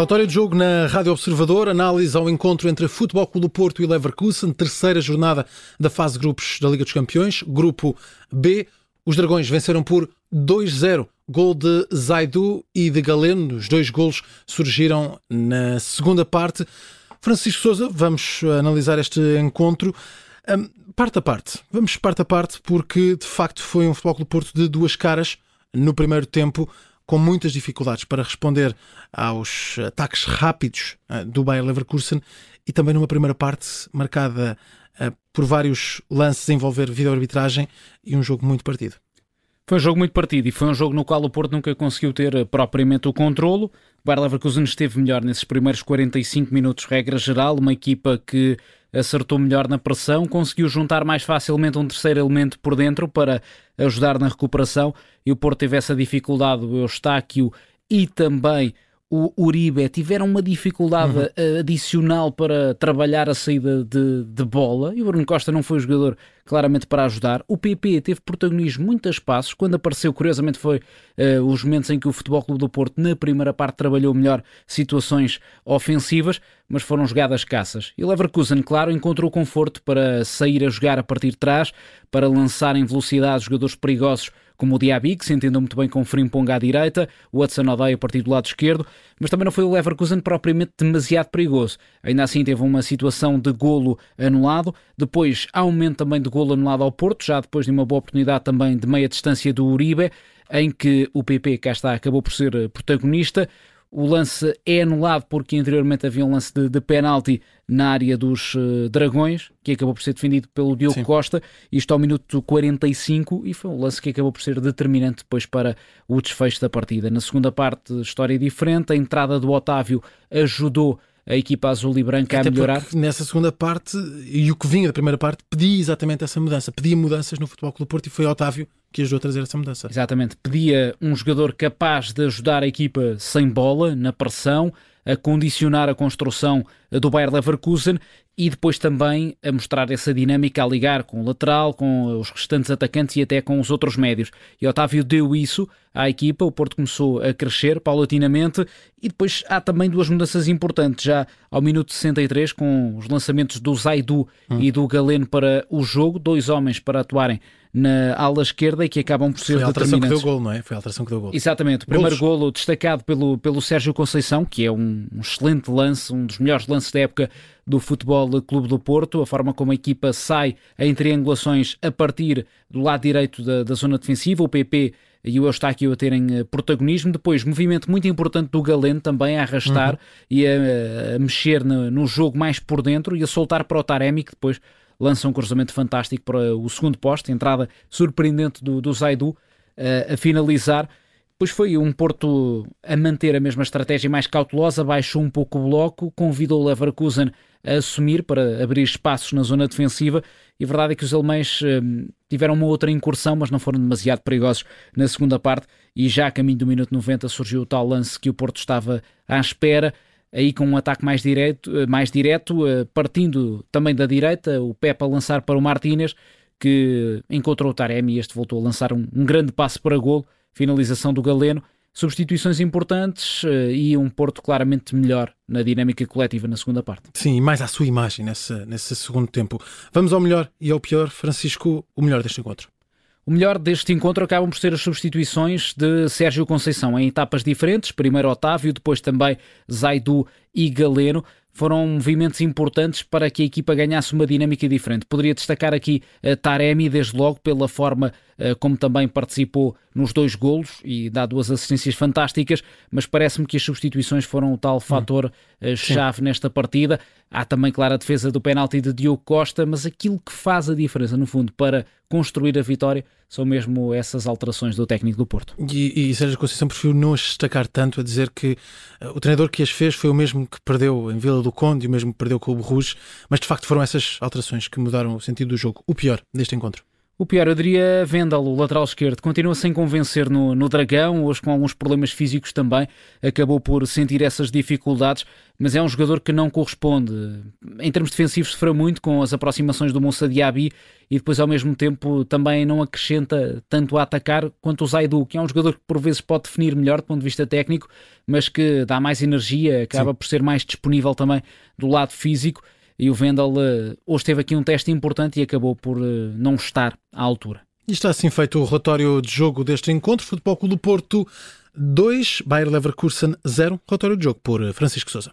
Relatório de jogo na Rádio Observador, análise ao encontro entre Futebol Clube Porto e Leverkusen, terceira jornada da fase grupos da Liga dos Campeões, grupo B. Os Dragões venceram por 2-0, gol de Zaidu e de Galeno. Os dois golos surgiram na segunda parte. Francisco Souza, vamos analisar este encontro. Um, parte a parte, vamos parte a parte, porque de facto foi um Futebol Clube Porto de duas caras no primeiro tempo com muitas dificuldades para responder aos ataques rápidos eh, do Bayer Leverkusen e também numa primeira parte marcada eh, por vários lances envolver vídeo-arbitragem e um jogo muito partido. Foi um jogo muito partido e foi um jogo no qual o Porto nunca conseguiu ter eh, propriamente o controlo. O Bayer Leverkusen esteve melhor nesses primeiros 45 minutos, regra geral, uma equipa que acertou melhor na pressão, conseguiu juntar mais facilmente um terceiro elemento por dentro para ajudar na recuperação. E o Porto teve essa dificuldade, o Eustáquio e também o Uribe tiveram uma dificuldade uhum. adicional para trabalhar a saída de, de, bola e o Bruno Costa não foi o jogador claramente para ajudar. O PP teve protagonismo muitos passos. Quando apareceu, curiosamente, foi uh, os momentos em que o Futebol Clube do Porto, na primeira parte, trabalhou melhor situações ofensivas, mas foram jogadas caças. E o Leverkusen, claro, encontrou conforto para sair a jogar a partir de trás, para lançar em velocidade jogadores perigosos como o Diaby, que se entendeu muito bem com o Frimpong à direita, o Hudson Odoi a partir do lado esquerdo, mas também não foi o Leverkusen propriamente demasiado perigoso. Ainda assim teve uma situação de golo anulado, depois há um momento também de golo anulado ao Porto, já depois de uma boa oportunidade também de meia distância do Uribe, em que o PP, cá está, acabou por ser protagonista. O lance é anulado porque anteriormente havia um lance de, de penalti na área dos uh, Dragões, que acabou por ser defendido pelo Diogo Sim. Costa, isto ao minuto 45, e foi um lance que acabou por ser determinante depois para o desfecho da partida. Na segunda parte, história diferente, a entrada do Otávio ajudou a equipa azul e branca Até a melhorar. Nessa segunda parte, e o que vinha da primeira parte, pedia exatamente essa mudança. Pedia mudanças no Futebol Clube Porto e foi Otávio que ajudou a trazer essa mudança. Exatamente. Pedia um jogador capaz de ajudar a equipa sem bola, na pressão, a condicionar a construção do Bayer Leverkusen e depois também a mostrar essa dinâmica a ligar com o lateral, com os restantes atacantes e até com os outros médios. E Otávio deu isso à equipa, o Porto começou a crescer paulatinamente e depois há também duas mudanças importantes já ao minuto 63 com os lançamentos do Zaidu hum. e do Galeno para o jogo, dois homens para atuarem na ala esquerda e que acabam por ser Foi a alteração que deu gol, não é? Foi a alteração que deu gol. Exatamente. O primeiro Golos. golo destacado pelo, pelo Sérgio Conceição, que é um, um, excelente lance, um dos melhores lances da época do Futebol Clube do Porto, a forma como a equipa sai em triangulações a partir do lado direito da, da zona defensiva, o PP e o Eustáquio a terem eh, protagonismo. Depois, movimento muito importante do Galeno também a arrastar uhum. e a, a mexer no, no, jogo mais por dentro e a soltar para o Taremi, que depois lança um cruzamento fantástico para o segundo posto, entrada surpreendente do, do Zaidu uh, a finalizar. Depois foi um Porto a manter a mesma estratégia mais cautelosa, baixou um pouco o bloco, convidou o Leverkusen a assumir para abrir espaços na zona defensiva e a verdade é que os alemães uh, tiveram uma outra incursão, mas não foram demasiado perigosos na segunda parte e já a caminho do minuto 90 surgiu o tal lance que o Porto estava à espera aí com um ataque mais direto, eh, mais direto eh, partindo também da direita, o Pepe a lançar para o Martínez, que encontrou o Taremi e este voltou a lançar um, um grande passe para gol, finalização do Galeno, substituições importantes eh, e um Porto claramente melhor na dinâmica coletiva na segunda parte. Sim, e mais à sua imagem nesse, nesse segundo tempo. Vamos ao melhor e ao pior. Francisco, o melhor deste encontro. O melhor deste encontro acabam por ser as substituições de Sérgio Conceição em etapas diferentes. Primeiro Otávio, depois também Zaidu e Galeno foram movimentos importantes para que a equipa ganhasse uma dinâmica diferente. Poderia destacar aqui a Taremi, desde logo, pela forma uh, como também participou nos dois golos e dá duas assistências fantásticas, mas parece-me que as substituições foram o tal hum. fator uh, chave nesta partida. Há também, claro, a defesa do penalti de Diogo Costa, mas aquilo que faz a diferença, no fundo, para construir a vitória são mesmo essas alterações do técnico do Porto. E, e Sérgio Conceição prefiro não as destacar tanto, a dizer que o treinador que as fez foi o mesmo que perdeu em Vila do Conde e o mesmo que perdeu com o Rouge, mas de facto foram essas alterações que mudaram o sentido do jogo. O pior deste encontro. O pior, eu diria Vendel, o lateral esquerdo, continua sem convencer no, no Dragão, hoje com alguns problemas físicos também, acabou por sentir essas dificuldades, mas é um jogador que não corresponde. Em termos defensivos sofreu muito com as aproximações do Moussa Diaby e depois ao mesmo tempo também não acrescenta tanto a atacar quanto o Zaidu, que é um jogador que por vezes pode definir melhor do ponto de vista técnico, mas que dá mais energia, acaba Sim. por ser mais disponível também do lado físico e o Vendel uh, hoje teve aqui um teste importante e acabou por uh, não estar à altura. E está assim feito o relatório de jogo deste encontro. Futebol Clube do Porto 2, Bayer Leverkusen 0. Relatório de jogo por Francisco Sousa.